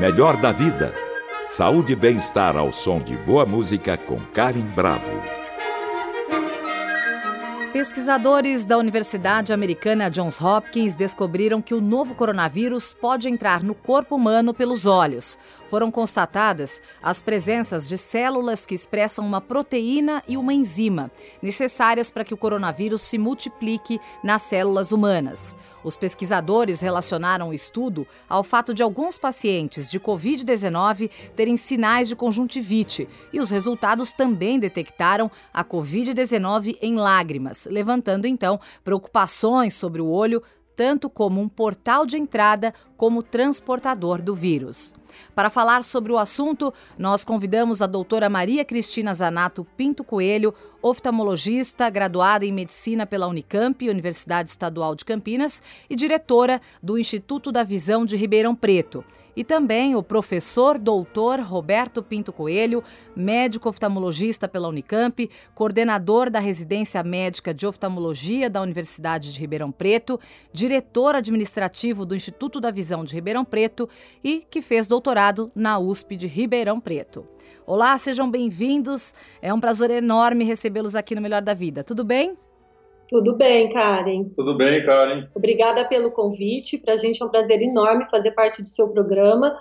Melhor da vida. Saúde e bem-estar ao som de boa música com Karen Bravo. Pesquisadores da Universidade Americana Johns Hopkins descobriram que o novo coronavírus pode entrar no corpo humano pelos olhos. Foram constatadas as presenças de células que expressam uma proteína e uma enzima, necessárias para que o coronavírus se multiplique nas células humanas. Os pesquisadores relacionaram o estudo ao fato de alguns pacientes de Covid-19 terem sinais de conjuntivite e os resultados também detectaram a Covid-19 em lágrimas levantando então preocupações sobre o olho tanto como um portal de entrada como transportador do vírus. Para falar sobre o assunto, nós convidamos a doutora Maria Cristina Zanato Pinto Coelho, oftalmologista, graduada em medicina pela Unicamp, Universidade Estadual de Campinas, e diretora do Instituto da Visão de Ribeirão Preto e também o professor doutor Roberto Pinto Coelho, médico oftalmologista pela Unicamp, coordenador da residência médica de oftalmologia da Universidade de Ribeirão Preto, diretor administrativo do Instituto da Visão de Ribeirão Preto e que fez doutorado na USP de Ribeirão Preto. Olá, sejam bem-vindos. É um prazer enorme recebê-los aqui no Melhor da Vida. Tudo bem? Tudo bem, Karen. Tudo bem, Karen. Obrigada pelo convite. Para a gente é um prazer enorme fazer parte do seu programa,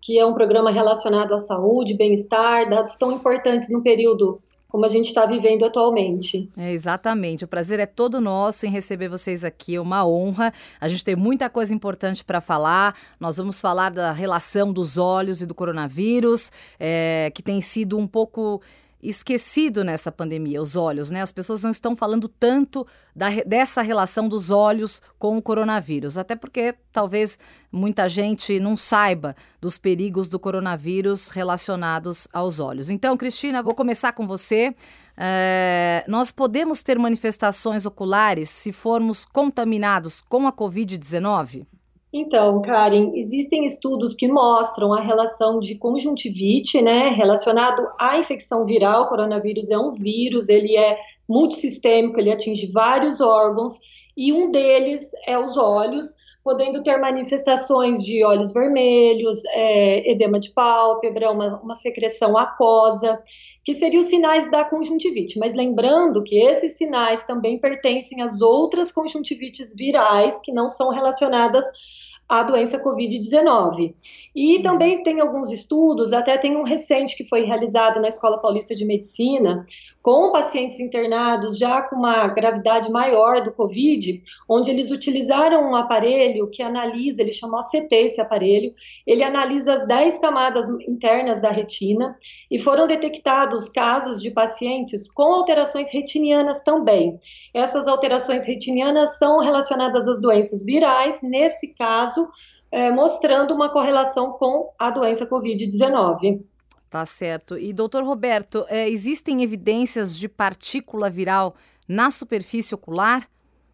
que é um programa relacionado à saúde, bem-estar, dados tão importantes no período como a gente está vivendo atualmente. É, exatamente. O prazer é todo nosso em receber vocês aqui. É uma honra. A gente tem muita coisa importante para falar. Nós vamos falar da relação dos olhos e do coronavírus, é, que tem sido um pouco esquecido nessa pandemia, os olhos, né? As pessoas não estão falando tanto da, dessa relação dos olhos com o coronavírus, até porque talvez muita gente não saiba dos perigos do coronavírus relacionados aos olhos. Então, Cristina, vou começar com você. É, nós podemos ter manifestações oculares se formos contaminados com a Covid-19? Então, Karen, existem estudos que mostram a relação de conjuntivite, né, relacionado à infecção viral. O coronavírus é um vírus, ele é multissistêmico, ele atinge vários órgãos e um deles é os olhos, podendo ter manifestações de olhos vermelhos, é, edema de pálpebra, uma, uma secreção aquosa, que seriam os sinais da conjuntivite. Mas lembrando que esses sinais também pertencem às outras conjuntivites virais que não são relacionadas a doença Covid-19. E uhum. também tem alguns estudos, até tem um recente que foi realizado na Escola Paulista de Medicina, com pacientes internados já com uma gravidade maior do Covid, onde eles utilizaram um aparelho que analisa, ele chamou CT esse aparelho, ele analisa as 10 camadas internas da retina e foram detectados casos de pacientes com alterações retinianas também. Essas alterações retinianas são relacionadas às doenças virais, nesse caso, é, mostrando uma correlação com a doença Covid-19. Tá certo. E, doutor Roberto, é, existem evidências de partícula viral na superfície ocular?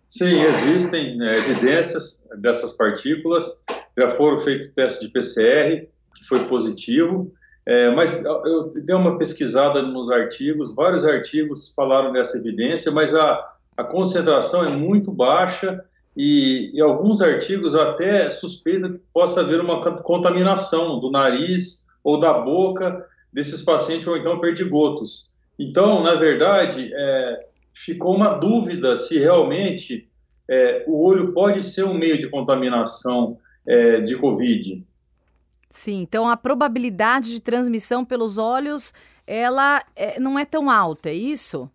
Sim, existem é, evidências dessas partículas. Já foram feitos testes de PCR, que foi positivo. É, mas eu dei uma pesquisada nos artigos, vários artigos falaram dessa evidência, mas a, a concentração é muito baixa e, e alguns artigos até suspeitam que possa haver uma contaminação do nariz ou da boca desses pacientes, ou então perdigotos. Então, na verdade, é, ficou uma dúvida se realmente é, o olho pode ser um meio de contaminação é, de Covid. Sim, então a probabilidade de transmissão pelos olhos, ela é, não é tão alta, é isso?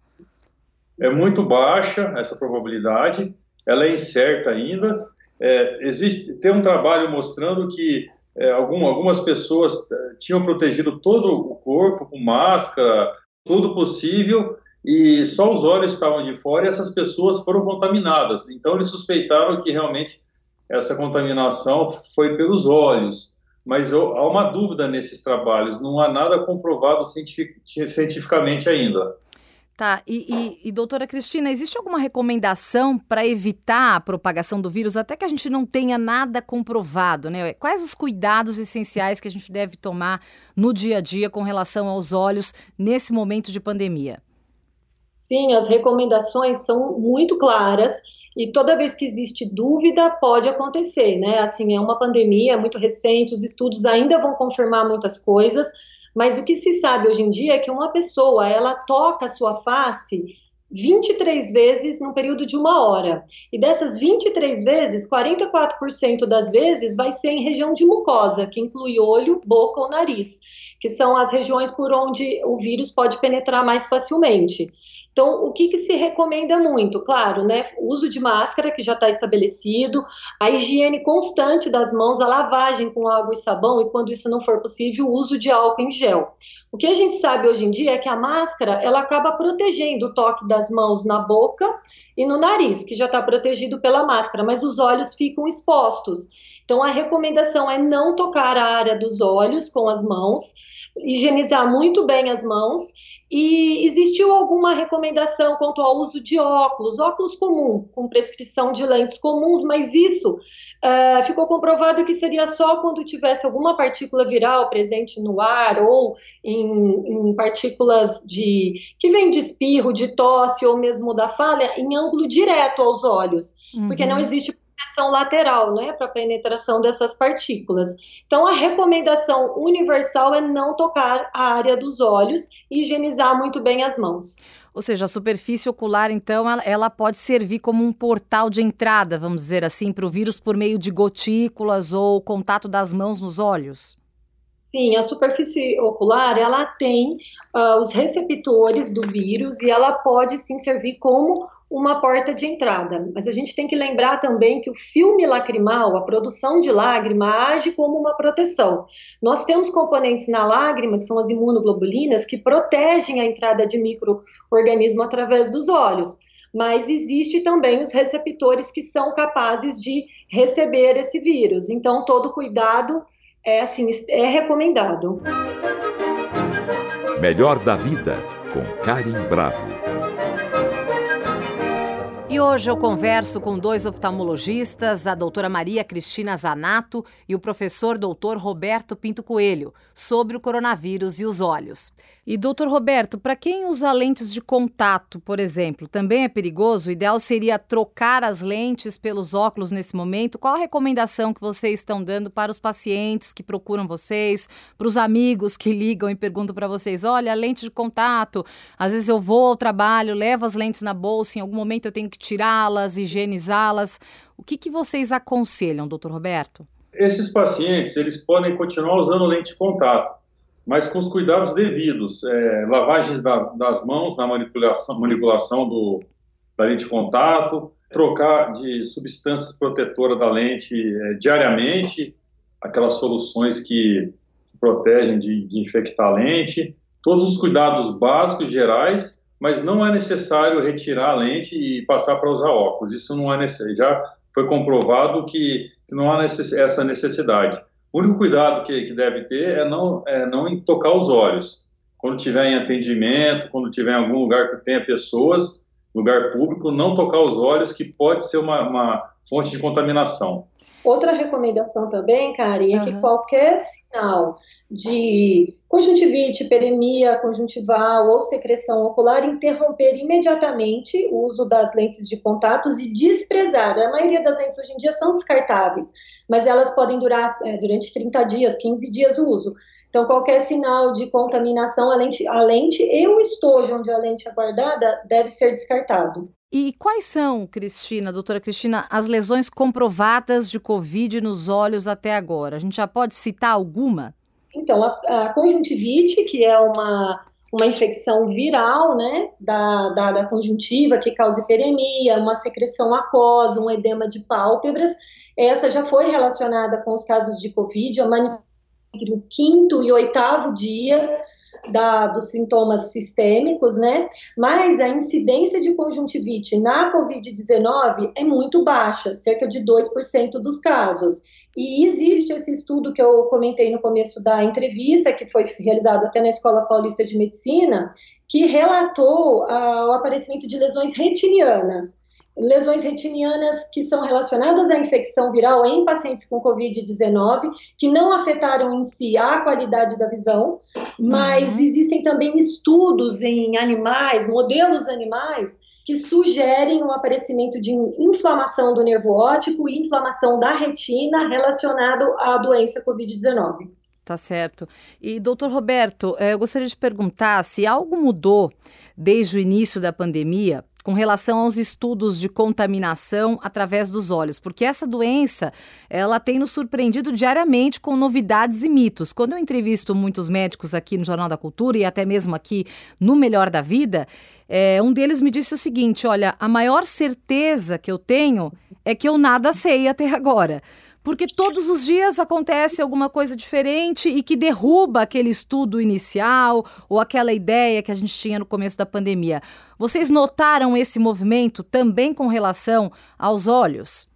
É muito baixa essa probabilidade, ela é incerta ainda. É, existe, tem um trabalho mostrando que é, algum, algumas pessoas é, tinham protegido todo o corpo com máscara, tudo possível, e só os olhos estavam de fora e essas pessoas foram contaminadas. Então eles suspeitaram que realmente essa contaminação foi pelos olhos. Mas eu, há uma dúvida nesses trabalhos, não há nada comprovado cientific, cientificamente ainda. Tá, e, e, e, doutora Cristina, existe alguma recomendação para evitar a propagação do vírus, até que a gente não tenha nada comprovado, né? Quais os cuidados essenciais que a gente deve tomar no dia a dia com relação aos olhos nesse momento de pandemia? Sim, as recomendações são muito claras e toda vez que existe dúvida, pode acontecer, né? Assim, é uma pandemia muito recente, os estudos ainda vão confirmar muitas coisas, mas o que se sabe hoje em dia é que uma pessoa, ela toca a sua face 23 vezes no período de uma hora. E dessas 23 vezes, 44% das vezes vai ser em região de mucosa, que inclui olho, boca ou nariz, que são as regiões por onde o vírus pode penetrar mais facilmente. Então, o que, que, se recomenda muito? Claro, né? Uso de máscara, que já está estabelecido, a higiene constante das mãos, a lavagem com água e sabão, e quando isso não for possível, o uso de álcool em gel. O que a gente sabe hoje em dia é que a máscara ela acaba protegendo o toque das mãos na boca e no nariz, que já está protegido pela máscara, mas os olhos ficam expostos. Então, a recomendação é não tocar a área dos olhos com as mãos, higienizar muito bem as mãos e existiu alguma recomendação quanto ao uso de óculos, óculos comum, com prescrição de lentes comuns, mas isso uh, ficou comprovado que seria só quando tivesse alguma partícula viral presente no ar ou em, em partículas de que vem de espirro, de tosse ou mesmo da falha, em ângulo direto aos olhos, uhum. porque não existe proteção lateral, né, para penetração dessas partículas. Então, a recomendação universal é não tocar a área dos olhos e higienizar muito bem as mãos. Ou seja, a superfície ocular, então, ela, ela pode servir como um portal de entrada, vamos dizer assim, para o vírus por meio de gotículas ou contato das mãos nos olhos? Sim, a superfície ocular, ela tem uh, os receptores do vírus e ela pode sim servir como uma porta de entrada. Mas a gente tem que lembrar também que o filme lacrimal, a produção de lágrima, age como uma proteção. Nós temos componentes na lágrima, que são as imunoglobulinas, que protegem a entrada de microorganismo através dos olhos. Mas existe também os receptores que são capazes de receber esse vírus. Então, todo cuidado é assim, é recomendado. Melhor da vida com Karim Bravo. E hoje eu converso com dois oftalmologistas, a doutora Maria Cristina Zanato e o professor doutor Roberto Pinto Coelho, sobre o coronavírus e os olhos. E, doutor Roberto, para quem usa lentes de contato, por exemplo, também é perigoso? O ideal seria trocar as lentes pelos óculos nesse momento? Qual a recomendação que vocês estão dando para os pacientes que procuram vocês, para os amigos que ligam e perguntam para vocês: olha, lente de contato, às vezes eu vou ao trabalho, levo as lentes na bolsa, em algum momento eu tenho que tirá-las, higienizá-las. O que, que vocês aconselham, doutor Roberto? Esses pacientes, eles podem continuar usando lente de contato mas com os cuidados devidos. É, lavagens das, das, mãos na manipulação, manipulação do, da lente de contato, trocar de substâncias protetoras da lente é, diariamente, aquelas soluções que, que protegem de, de, infectar a lente, todos os cuidados básicos gerais, mas não é necessário retirar a lente e passar para usar óculos. Isso não é necessário. Já foi comprovado que, que não há necess, essa necessidade. O único cuidado que, que deve ter é não, é não tocar os olhos. Quando tiver em atendimento, quando tiver em algum lugar que tenha pessoas, lugar público, não tocar os olhos, que pode ser uma, uma fonte de contaminação. Outra recomendação também, Karen, é uhum. que qualquer sinal de conjuntivite, peremia conjuntival ou secreção ocular, interromper imediatamente o uso das lentes de contatos e desprezar. A maioria das lentes hoje em dia são descartáveis, mas elas podem durar é, durante 30 dias, 15 dias o uso. Então, qualquer sinal de contaminação, a lente, a lente e o estojo onde a lente é guardada deve ser descartado. E quais são, Cristina, doutora Cristina, as lesões comprovadas de Covid nos olhos até agora? A gente já pode citar alguma? Então, a, a conjuntivite, que é uma, uma infecção viral, né, da, da, da, conjuntiva, que causa hiperemia, uma secreção aquosa, um edema de pálpebras, essa já foi relacionada com os casos de Covid, entre o quinto e oitavo dia da, dos sintomas sistêmicos, né? Mas a incidência de conjuntivite na Covid-19 é muito baixa, cerca de 2% dos casos. E existe esse estudo que eu comentei no começo da entrevista, que foi realizado até na Escola Paulista de Medicina, que relatou ah, o aparecimento de lesões retinianas lesões retinianas que são relacionadas à infecção viral em pacientes com Covid-19, que não afetaram em si a qualidade da visão, mas uhum. existem também estudos em animais, modelos animais, que sugerem o aparecimento de inflamação do nervo óptico e inflamação da retina relacionado à doença COVID-19. Tá certo. E, doutor Roberto, eh, eu gostaria de perguntar se algo mudou desde o início da pandemia com relação aos estudos de contaminação através dos olhos, porque essa doença ela tem nos surpreendido diariamente com novidades e mitos. Quando eu entrevisto muitos médicos aqui no Jornal da Cultura e até mesmo aqui no Melhor da Vida, é, um deles me disse o seguinte: olha, a maior certeza que eu tenho é que eu nada sei até agora porque todos os dias acontece alguma coisa diferente e que derruba aquele estudo inicial ou aquela ideia que a gente tinha no começo da pandemia. Vocês notaram esse movimento também com relação aos olhos?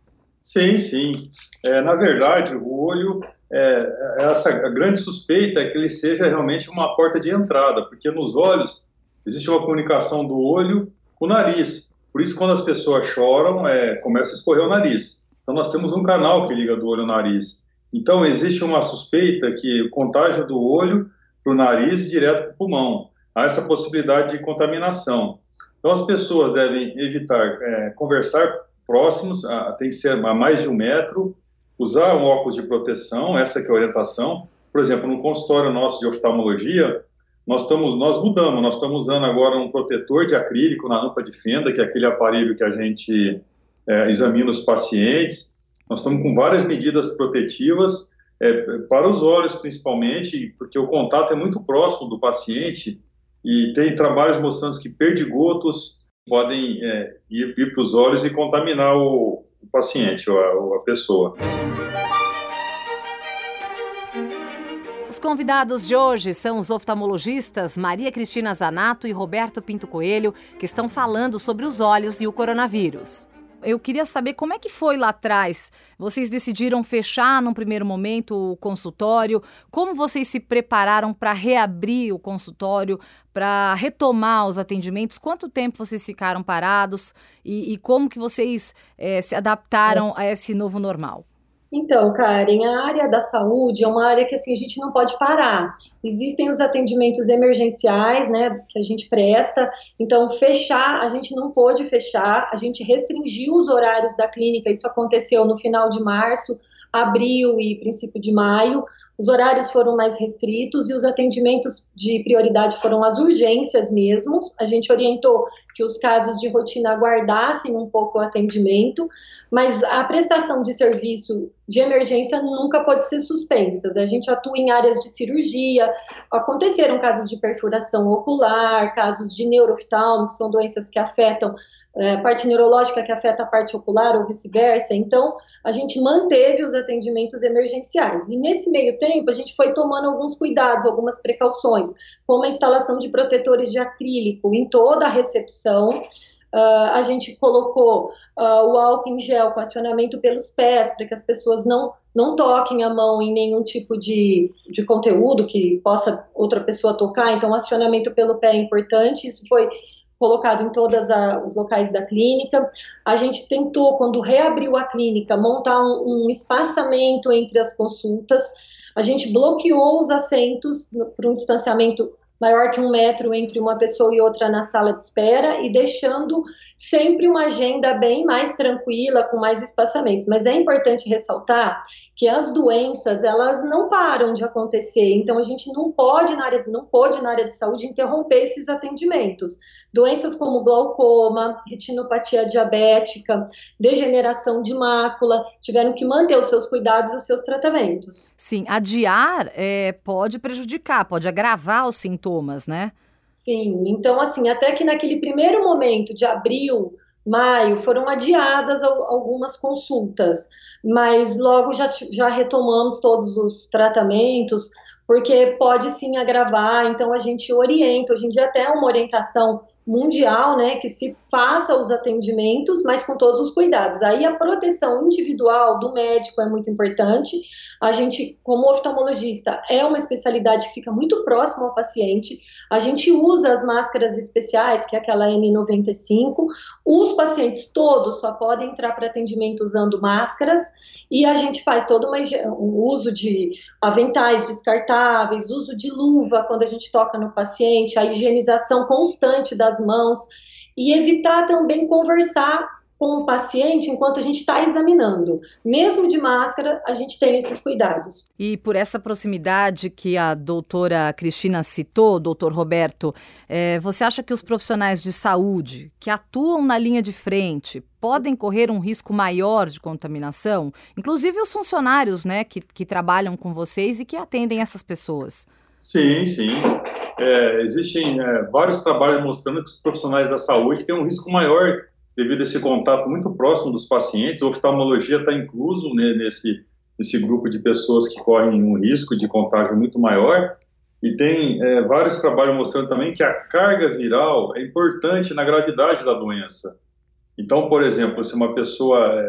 Sim, sim. É, na verdade, o olho, é, essa grande suspeita é que ele seja realmente uma porta de entrada, porque nos olhos existe uma comunicação do olho com o nariz. Por isso, quando as pessoas choram, é, começa a escorrer o nariz. Então, nós temos um canal que liga do olho ao nariz. Então, existe uma suspeita que o contágio do olho para o nariz direto para o pulmão. Há essa possibilidade de contaminação. Então, as pessoas devem evitar é, conversar próximos, a, tem que ser a mais de um metro, usar um óculos de proteção, essa é a orientação. Por exemplo, no consultório nosso de oftalmologia, nós, estamos, nós mudamos, nós estamos usando agora um protetor de acrílico na rampa de fenda, que é aquele aparelho que a gente é, examina os pacientes. Nós estamos com várias medidas protetivas é, para os olhos, principalmente, porque o contato é muito próximo do paciente e tem trabalhos mostrando que perdigotos podem é, ir, ir para os olhos e contaminar o, o paciente, ou a, a pessoa. Os convidados de hoje são os oftalmologistas Maria Cristina Zanato e Roberto Pinto Coelho, que estão falando sobre os olhos e o coronavírus eu queria saber como é que foi lá atrás. Vocês decidiram fechar num primeiro momento o consultório? Como vocês se prepararam para reabrir o consultório, para retomar os atendimentos? Quanto tempo vocês ficaram parados e, e como que vocês é, se adaptaram a esse novo normal? Então, Karen, a área da saúde é uma área que assim, a gente não pode parar. Existem os atendimentos emergenciais, né, que a gente presta. Então, fechar, a gente não pôde fechar, a gente restringiu os horários da clínica. Isso aconteceu no final de março, abril e princípio de maio os horários foram mais restritos e os atendimentos de prioridade foram as urgências mesmo. A gente orientou que os casos de rotina aguardassem um pouco o atendimento, mas a prestação de serviço de emergência nunca pode ser suspensa. A gente atua em áreas de cirurgia, aconteceram casos de perfuração ocular, casos de neurooftalmo, que são doenças que afetam é, parte neurológica que afeta a parte ocular ou vice-versa. Então, a gente manteve os atendimentos emergenciais. E nesse meio tempo, a gente foi tomando alguns cuidados, algumas precauções, como a instalação de protetores de acrílico em toda a recepção. Uh, a gente colocou uh, o álcool em gel com acionamento pelos pés, para que as pessoas não, não toquem a mão em nenhum tipo de, de conteúdo que possa outra pessoa tocar. Então, acionamento pelo pé é importante. Isso foi colocado em todos os locais da clínica. A gente tentou, quando reabriu a clínica, montar um, um espaçamento entre as consultas. A gente bloqueou os assentos para um distanciamento maior que um metro entre uma pessoa e outra na sala de espera e deixando sempre uma agenda bem mais tranquila, com mais espaçamentos. Mas é importante ressaltar que as doenças elas não param de acontecer, então a gente não pode na área, não pode na área de saúde interromper esses atendimentos. Doenças como glaucoma, retinopatia diabética, degeneração de mácula tiveram que manter os seus cuidados e os seus tratamentos. Sim, adiar é, pode prejudicar, pode agravar os sintomas, né? Sim, então assim, até que naquele primeiro momento de abril, maio, foram adiadas algumas consultas mas logo já, já retomamos todos os tratamentos, porque pode sim agravar, então a gente orienta, hoje em dia até uma orientação mundial, né, que se faça os atendimentos, mas com todos os cuidados. Aí a proteção individual do médico é muito importante. A gente, como oftalmologista, é uma especialidade que fica muito próximo ao paciente. A gente usa as máscaras especiais, que é aquela N95. Os pacientes todos só podem entrar para atendimento usando máscaras e a gente faz todo uma, um uso de aventais descartáveis, uso de luva quando a gente toca no paciente, a higienização constante mãos. e evitar também conversar com o paciente enquanto a gente está examinando. Mesmo de máscara, a gente tem esses cuidados. E por essa proximidade que a doutora Cristina citou, doutor Roberto, é, você acha que os profissionais de saúde que atuam na linha de frente podem correr um risco maior de contaminação? Inclusive os funcionários né, que, que trabalham com vocês e que atendem essas pessoas. Sim, sim. É, existem é, vários trabalhos mostrando que os profissionais da saúde têm um risco maior devido a esse contato muito próximo dos pacientes. A oftalmologia está incluso né, nesse, nesse grupo de pessoas que correm um risco de contágio muito maior. E tem é, vários trabalhos mostrando também que a carga viral é importante na gravidade da doença. Então, por exemplo, se uma pessoa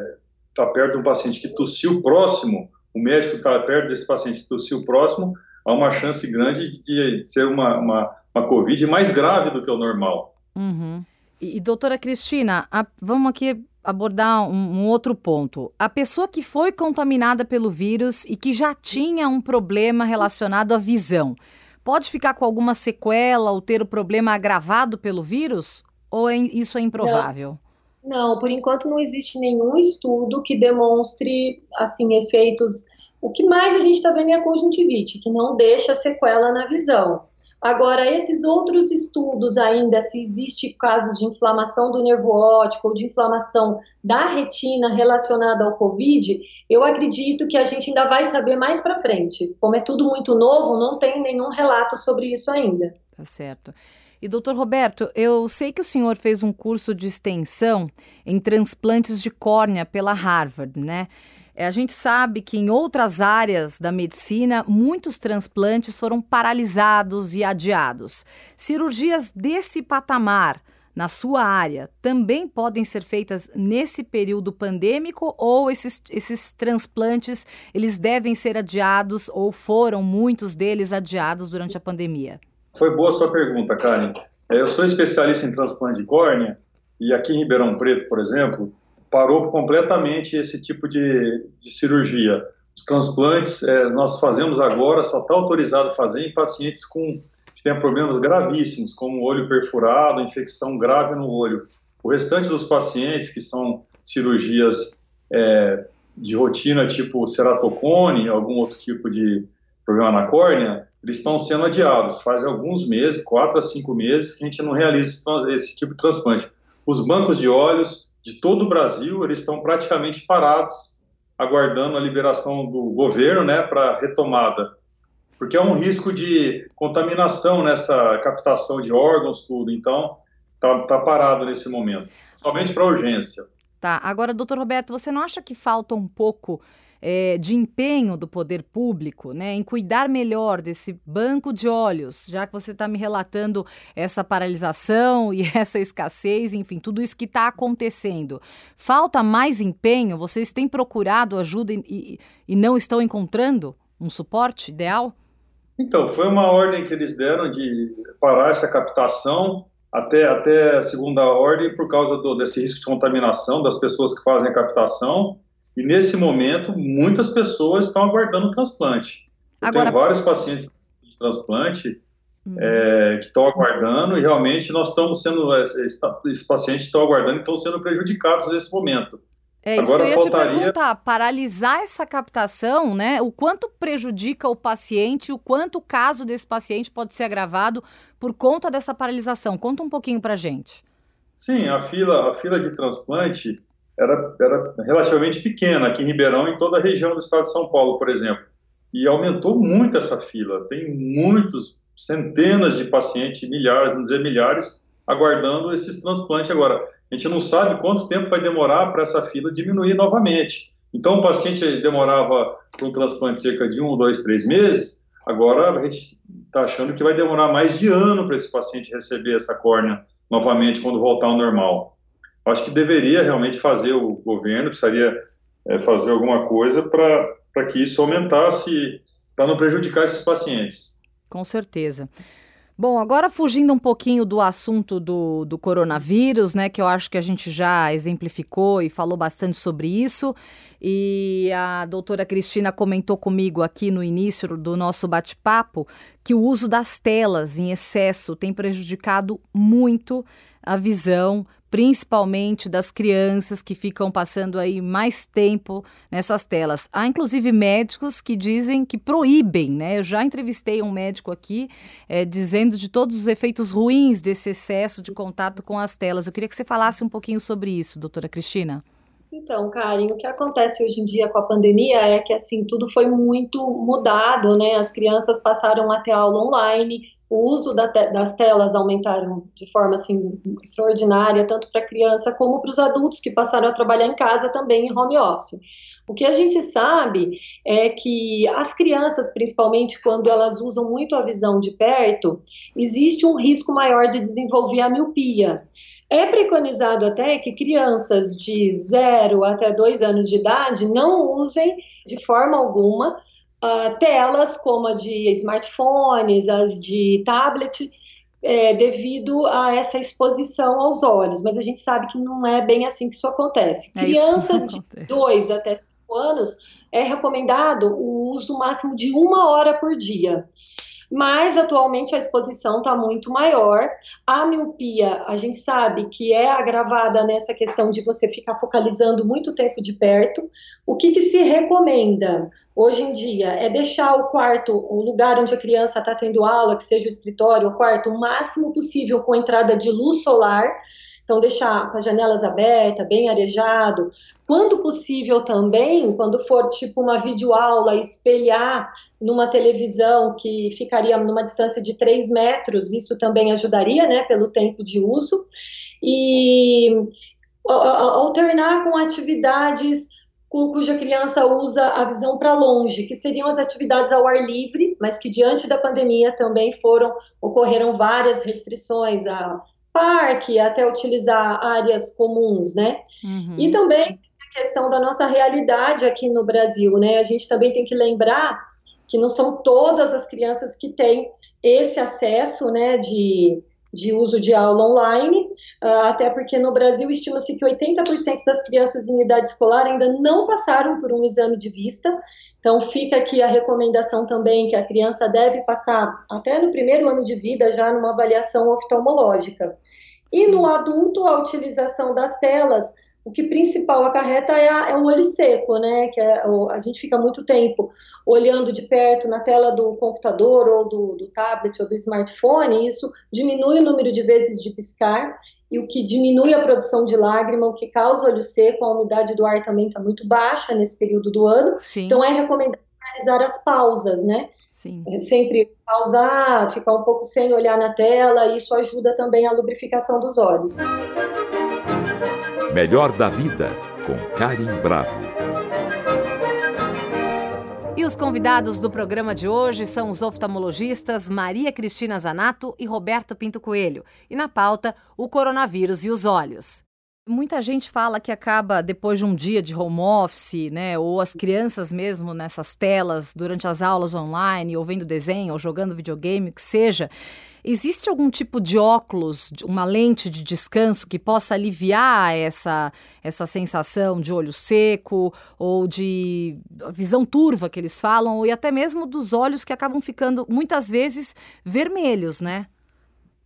está é, perto de um paciente que tossiu próximo, o médico está perto desse paciente que tossiu próximo, há uma chance grande de ser uma, uma, uma Covid mais grave do que o normal. Uhum. E, doutora Cristina, a, vamos aqui abordar um, um, outro ponto. A pessoa que foi contaminada pelo vírus e que já tinha um problema relacionado à visão, pode ficar com alguma sequela ou ter o problema agravado pelo vírus? Ou é, isso é improvável? Não. não, por enquanto não existe nenhum estudo que demonstre assim efeitos. O que mais a gente está vendo é a conjuntivite, que não deixa sequela na visão. Agora, esses outros estudos ainda, se existe casos de inflamação do nervo óptico ou de inflamação da retina relacionada ao Covid, eu acredito que a gente ainda vai saber mais para frente. Como é tudo muito novo, não tem nenhum relato sobre isso ainda. Tá certo. E doutor Roberto, eu sei que o senhor fez um curso de extensão em transplantes de córnea pela Harvard, né? É, a gente sabe que em outras áreas da medicina, muitos transplantes foram paralisados e adiados. Cirurgias desse patamar na sua área também podem ser feitas nesse período pandêmico ou esses, esses transplantes eles devem ser adiados ou foram muitos deles adiados durante a pandemia? Foi boa a sua pergunta, Karen. É, eu sou especialista em transplante de córnea e aqui em Ribeirão Preto, por exemplo, parou completamente esse tipo de, de cirurgia. Os transplantes é, nós fazemos agora, só está autorizado fazer em pacientes com, que têm problemas gravíssimos, como olho perfurado, infecção grave no olho. O restante dos pacientes, que são cirurgias é, de rotina, tipo ceratocone, algum outro tipo de problema na córnea, eles estão sendo adiados. Faz alguns meses, quatro a cinco meses, que a gente não realiza esse tipo de transplante. Os bancos de olhos de todo o Brasil, eles estão praticamente parados, aguardando a liberação do governo né, para retomada. Porque é um risco de contaminação nessa captação de órgãos, tudo. Então, está tá parado nesse momento, somente para urgência. Tá. Agora, doutor Roberto, você não acha que falta um pouco é, de empenho do poder público né, em cuidar melhor desse banco de olhos, já que você está me relatando essa paralisação e essa escassez, enfim, tudo isso que está acontecendo. Falta mais empenho? Vocês têm procurado ajuda e, e, e não estão encontrando um suporte ideal? Então, foi uma ordem que eles deram de parar essa captação até, até a segunda ordem por causa do, desse risco de contaminação das pessoas que fazem a captação e nesse momento, muitas pessoas estão aguardando o transplante. Eu Agora... tenho vários pacientes de transplante uhum. é, que estão aguardando e realmente nós estamos sendo, esses pacientes estão aguardando e estão sendo prejudicados nesse momento. É isso Agora, que eu ia faltaria... te perguntar, paralisar essa captação, né? O quanto prejudica o paciente, o quanto o caso desse paciente pode ser agravado por conta dessa paralisação? Conta um pouquinho pra gente. Sim, a fila, a fila de transplante, era, era relativamente pequena aqui em Ribeirão em toda a região do estado de São Paulo, por exemplo. E aumentou muito essa fila. Tem muitos, centenas de pacientes, milhares, vamos dizer milhares, aguardando esses transplantes agora. A gente não sabe quanto tempo vai demorar para essa fila diminuir novamente. Então, o paciente demorava para um transplante cerca de um, dois, três meses, agora a gente está achando que vai demorar mais de ano para esse paciente receber essa córnea novamente quando voltar ao normal acho que deveria realmente fazer o governo, precisaria é, fazer alguma coisa para que isso aumentasse, para não prejudicar esses pacientes. Com certeza. Bom, agora fugindo um pouquinho do assunto do, do coronavírus, né, que eu acho que a gente já exemplificou e falou bastante sobre isso, e a doutora Cristina comentou comigo aqui no início do nosso bate-papo que o uso das telas em excesso tem prejudicado muito a visão, principalmente das crianças que ficam passando aí mais tempo nessas telas. Há inclusive médicos que dizem que proíbem, né? Eu já entrevistei um médico aqui é, dizendo de todos os efeitos ruins desse excesso de contato com as telas. Eu queria que você falasse um pouquinho sobre isso, doutora Cristina. Então, Karen, o que acontece hoje em dia com a pandemia é que assim tudo foi muito mudado, né? As crianças passaram a ter aula online, o uso da te das telas aumentaram de forma assim extraordinária, tanto para a criança como para os adultos que passaram a trabalhar em casa também em home office. O que a gente sabe é que as crianças, principalmente quando elas usam muito a visão de perto, existe um risco maior de desenvolver a miopia. É preconizado até que crianças de 0 até 2 anos de idade não usem de forma alguma uh, telas como a de smartphones, as de tablet, é, devido a essa exposição aos olhos. Mas a gente sabe que não é bem assim que isso acontece. É Criança isso de 2 até 5 anos é recomendado o uso máximo de uma hora por dia mas atualmente a exposição está muito maior. A miopia, a gente sabe que é agravada nessa questão de você ficar focalizando muito tempo de perto. O que, que se recomenda hoje em dia é deixar o quarto, o lugar onde a criança está tendo aula, que seja o escritório, o quarto, o máximo possível com entrada de luz solar. Então, deixar as janelas abertas, bem arejado. Quando possível também, quando for tipo uma videoaula, espelhar numa televisão que ficaria numa distância de 3 metros, isso também ajudaria, né, pelo tempo de uso. E alternar com atividades cuja criança usa a visão para longe, que seriam as atividades ao ar livre, mas que diante da pandemia também foram ocorreram várias restrições a parque, até utilizar áreas comuns, né? Uhum. E também a questão da nossa realidade aqui no Brasil, né? A gente também tem que lembrar que não são todas as crianças que têm esse acesso, né, de, de uso de aula online, uh, até porque no Brasil estima-se que 80% das crianças em idade escolar ainda não passaram por um exame de vista, então fica aqui a recomendação também que a criança deve passar até no primeiro ano de vida já numa avaliação oftalmológica. E no adulto, a utilização das telas, o que principal acarreta é, a, é o olho seco, né? Que é, a gente fica muito tempo olhando de perto na tela do computador ou do, do tablet ou do smartphone, e isso diminui o número de vezes de piscar e o que diminui a produção de lágrima, o que causa olho seco, a umidade do ar também está muito baixa nesse período do ano. Sim. Então é recomendado realizar as pausas, né? Sim. É sempre pausar, ficar um pouco sem olhar na tela, isso ajuda também a lubrificação dos olhos. Melhor da vida, com Karim Bravo. E os convidados do programa de hoje são os oftalmologistas Maria Cristina Zanato e Roberto Pinto Coelho. E na pauta, o coronavírus e os olhos. Muita gente fala que acaba depois de um dia de home office, né? Ou as crianças mesmo nessas telas durante as aulas online, ou vendo desenho, ou jogando videogame, o que seja. Existe algum tipo de óculos, uma lente de descanso que possa aliviar essa, essa sensação de olho seco ou de visão turva que eles falam, e até mesmo dos olhos que acabam ficando muitas vezes vermelhos, né?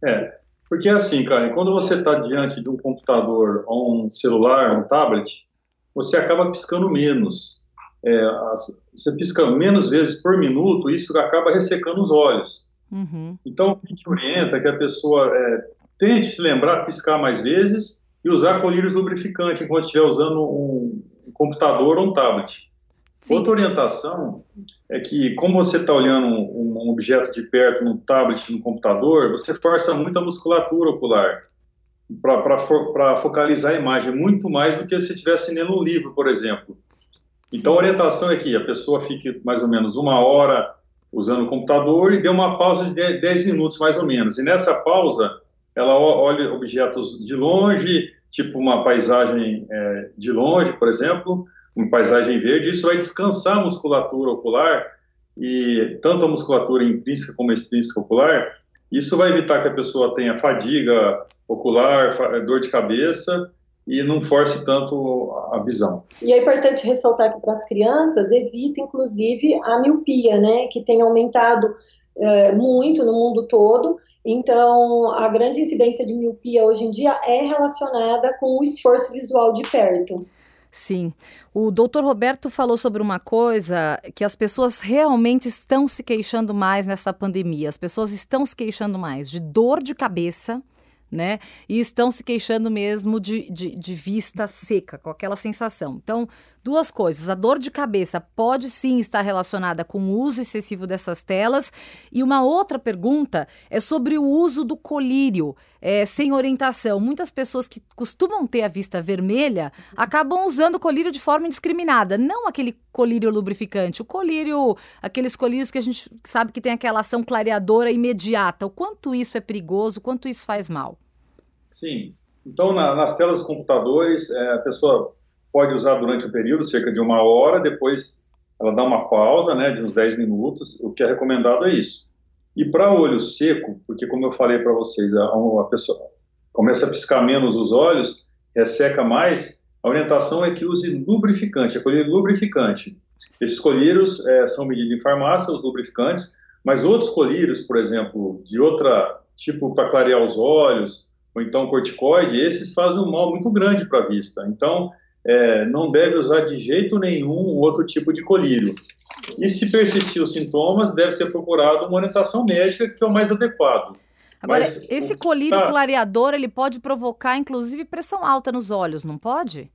É, porque é assim, Karen, quando você está diante de um computador ou um celular, um tablet, você acaba piscando menos. É, você pisca menos vezes por minuto, isso acaba ressecando os olhos. Uhum. Então, o que te orienta é que a pessoa é, tente se lembrar, piscar mais vezes e usar colírios lubrificantes enquanto estiver usando um computador ou um tablet. Sim. Outra orientação é que, como você está olhando um, um, objeto de perto no tablet, no computador, você força muito a musculatura ocular para focalizar a imagem, muito mais do que se estivesse lendo um livro, por exemplo. Então, Sim. a orientação é que a pessoa fique mais ou menos uma hora usando o computador e dê uma pausa de 10 minutos, mais ou menos. E nessa pausa, ela olha objetos de longe, tipo uma paisagem é, de longe, por exemplo, uma paisagem verde, isso vai descansar a musculatura ocular, e tanto a musculatura intrínseca como extrínseca ocular, isso vai evitar que a pessoa tenha fadiga ocular, dor de cabeça, e não force tanto a visão. E é importante ressaltar que para as crianças evita inclusive a miopia, né, que tem aumentado é, muito no mundo todo. Então, a grande incidência de miopia hoje em dia é relacionada com o esforço visual de perto. Sim. O doutor Roberto falou sobre uma coisa que as pessoas realmente estão se queixando mais nessa pandemia. As pessoas estão se queixando mais de dor de cabeça né? E estão se queixando mesmo de, de, de, vista seca, com aquela sensação. Então, duas coisas. A dor de cabeça pode sim estar relacionada com o uso excessivo dessas telas. E uma outra pergunta é sobre o uso do colírio é, sem orientação. Muitas pessoas que costumam ter a vista vermelha acabam usando o colírio de forma indiscriminada. Não aquele colírio lubrificante, o colírio, aqueles colírios que a gente sabe que tem aquela ação clareadora imediata. O quanto isso é perigoso, o quanto isso faz mal. Sim. Então, na, nas telas dos computadores, é, a pessoa pode usar durante o período, cerca de uma hora, depois ela dá uma pausa, né, de uns 10 minutos. O que é recomendado é isso. E para olho seco, porque como eu falei para vocês, a, a, pessoa começa a piscar menos os olhos, resseca mais, a orientação é que use lubrificante, é colírio lubrificante. Esses colírios é, são medidos em farmácia, os lubrificantes, mas outros colírios, por exemplo, de outra tipo para clarear os olhos, ou então corticoide, esses fazem um mal muito grande para a vista. Então, é, não deve usar de jeito nenhum outro tipo de colírio. E se persistir os sintomas, deve ser procurado uma orientação médica, que é o mais adequado. Agora, Mas, esse colírio tá... clareador, ele pode provocar, inclusive, pressão alta nos olhos, não pode?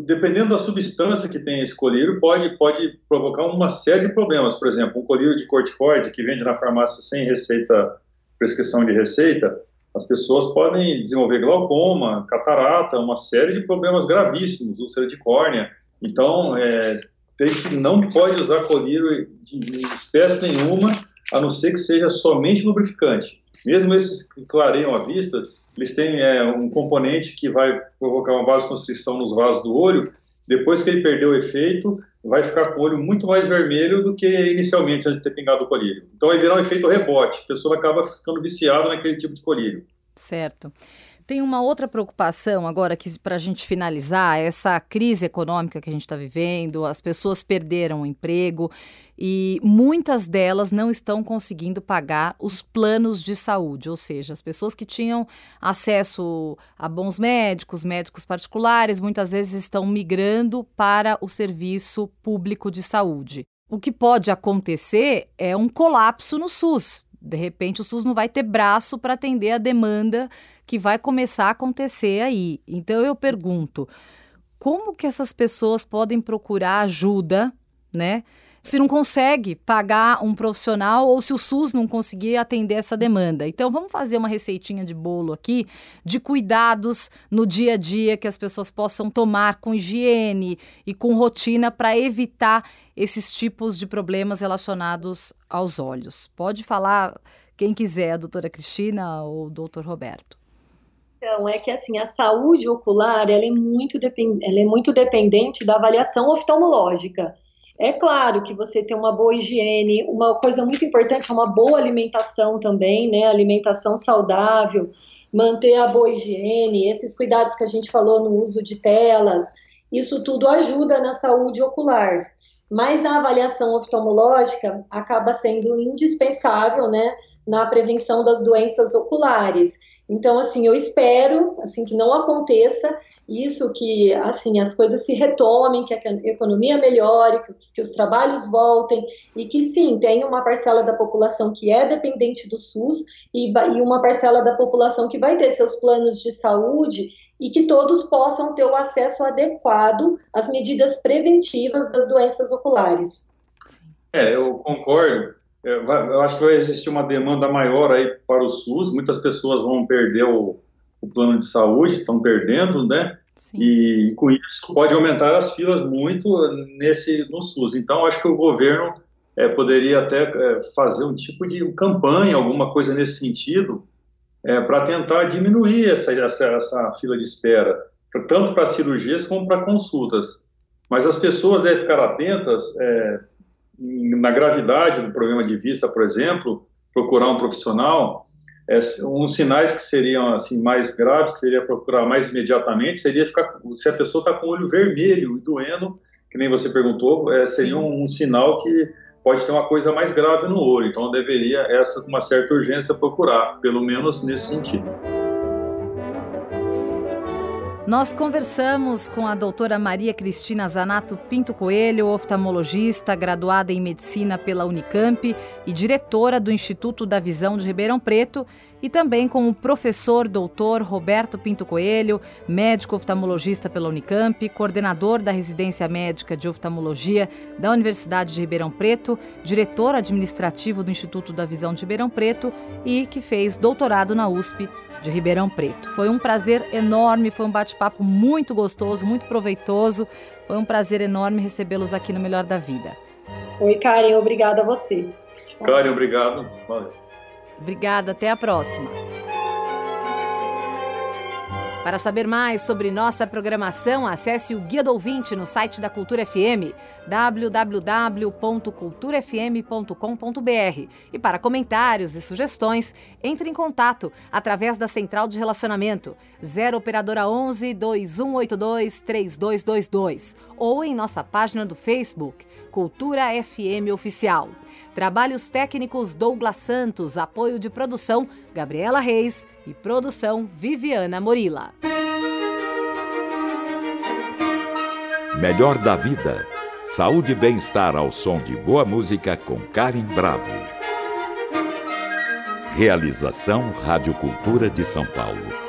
Dependendo da substância que tem esse colírio, pode, pode provocar uma série de problemas. Por exemplo, um colírio de corticoide que vende na farmácia sem receita, prescrição de receita, as pessoas podem desenvolver glaucoma, catarata, uma série de problemas gravíssimos, úlcera de córnea. Então, é, tem que não pode usar colírio de, espécie nenhuma, a não ser que seja somente lubrificante. Mesmo esses que clareiam a vista, eles têm é, um componente que vai provocar uma vasoconstrição nos vasos do olho. Depois que ele perdeu o efeito, vai ficar com o olho muito mais vermelho do que inicialmente antes de ter pingado o colírio. Então vai virar um efeito rebote, a pessoa acaba ficando viciada naquele tipo de colírio. Certo. Tem uma outra preocupação agora que para a gente finalizar essa crise econômica que a gente está vivendo, as pessoas perderam o emprego e muitas delas não estão conseguindo pagar os planos de saúde, ou seja, as pessoas que tinham acesso a bons médicos, médicos particulares, muitas vezes estão migrando para o serviço público de saúde. O que pode acontecer é um colapso no SUS. De repente, o SUS não vai ter braço para atender a demanda que vai começar a acontecer aí. Então, eu pergunto: como que essas pessoas podem procurar ajuda, né? Se não consegue pagar um profissional ou se o SUS não conseguir atender essa demanda. Então, vamos fazer uma receitinha de bolo aqui de cuidados no dia a dia que as pessoas possam tomar com higiene e com rotina para evitar esses tipos de problemas relacionados aos olhos. Pode falar quem quiser, a doutora Cristina ou o doutor Roberto. Então, é que assim, a saúde ocular ela é, muito ela é muito dependente da avaliação oftalmológica. É claro que você tem uma boa higiene, uma coisa muito importante é uma boa alimentação também, né? Alimentação saudável, manter a boa higiene, esses cuidados que a gente falou no uso de telas, isso tudo ajuda na saúde ocular. Mas a avaliação oftalmológica acaba sendo indispensável, né, na prevenção das doenças oculares. Então, assim, eu espero, assim, que não aconteça isso que assim as coisas se retomem, que a economia melhore, que os, que os, trabalhos voltem e que sim tem uma parcela da população que é dependente do SUS e, e uma parcela da população que vai ter seus planos de saúde e que todos possam ter o acesso adequado às medidas preventivas das doenças oculares. É, eu concordo. Eu acho que vai existir uma demanda maior aí para o SUS. Muitas pessoas vão perder o, o plano de saúde, estão perdendo, né? Sim. E com isso pode aumentar as filas muito nesse no SUS. Então acho que o governo é, poderia até é, fazer um tipo de campanha, alguma coisa nesse sentido, é, para tentar diminuir essa, essa, essa, fila de espera, tanto para cirurgias como para consultas. Mas as pessoas devem ficar atentas é, na gravidade do problema de vista, por exemplo, procurar um profissional é, uns sinais que seriam assim mais graves, que seria procurar mais imediatamente, seria ficar se a pessoa está com o olho vermelho e doendo, que nem você perguntou, é, seria um, um, sinal que pode ter uma coisa mais grave no olho, então deveria essa com uma certa urgência procurar, pelo menos nesse sentido. Nós conversamos com a doutora Maria Cristina Zanato Pinto Coelho, oftalmologista, graduada em medicina pela Unicamp e diretora do Instituto da Visão de Ribeirão Preto, e também com o professor doutor Roberto Pinto Coelho, médico oftalmologista pela Unicamp, coordenador da residência médica de oftalmologia da Universidade de Ribeirão Preto, diretor administrativo do Instituto da Visão de Ribeirão Preto e que fez doutorado na USP de Ribeirão Preto. Foi um prazer enorme, foi um bate-papo muito gostoso, muito proveitoso. Foi um prazer enorme recebê-los aqui no Melhor da Vida. Oi, Karen, obrigada a você. Karen, obrigado. Valeu. Obrigada, até a próxima. Para saber mais sobre nossa programação, acesse o Guia do Ouvinte no site da Cultura FM, www.culturafm.com.br. E para comentários e sugestões, entre em contato através da Central de Relacionamento 0 Operadora 11 2182 3222 ou em nossa página do Facebook, Cultura FM Oficial. Trabalhos técnicos Douglas Santos, apoio de produção Gabriela Reis e produção Viviana Morila. Melhor da vida. Saúde e bem-estar ao som de boa música com Karen Bravo. Realização Rádio Cultura de São Paulo.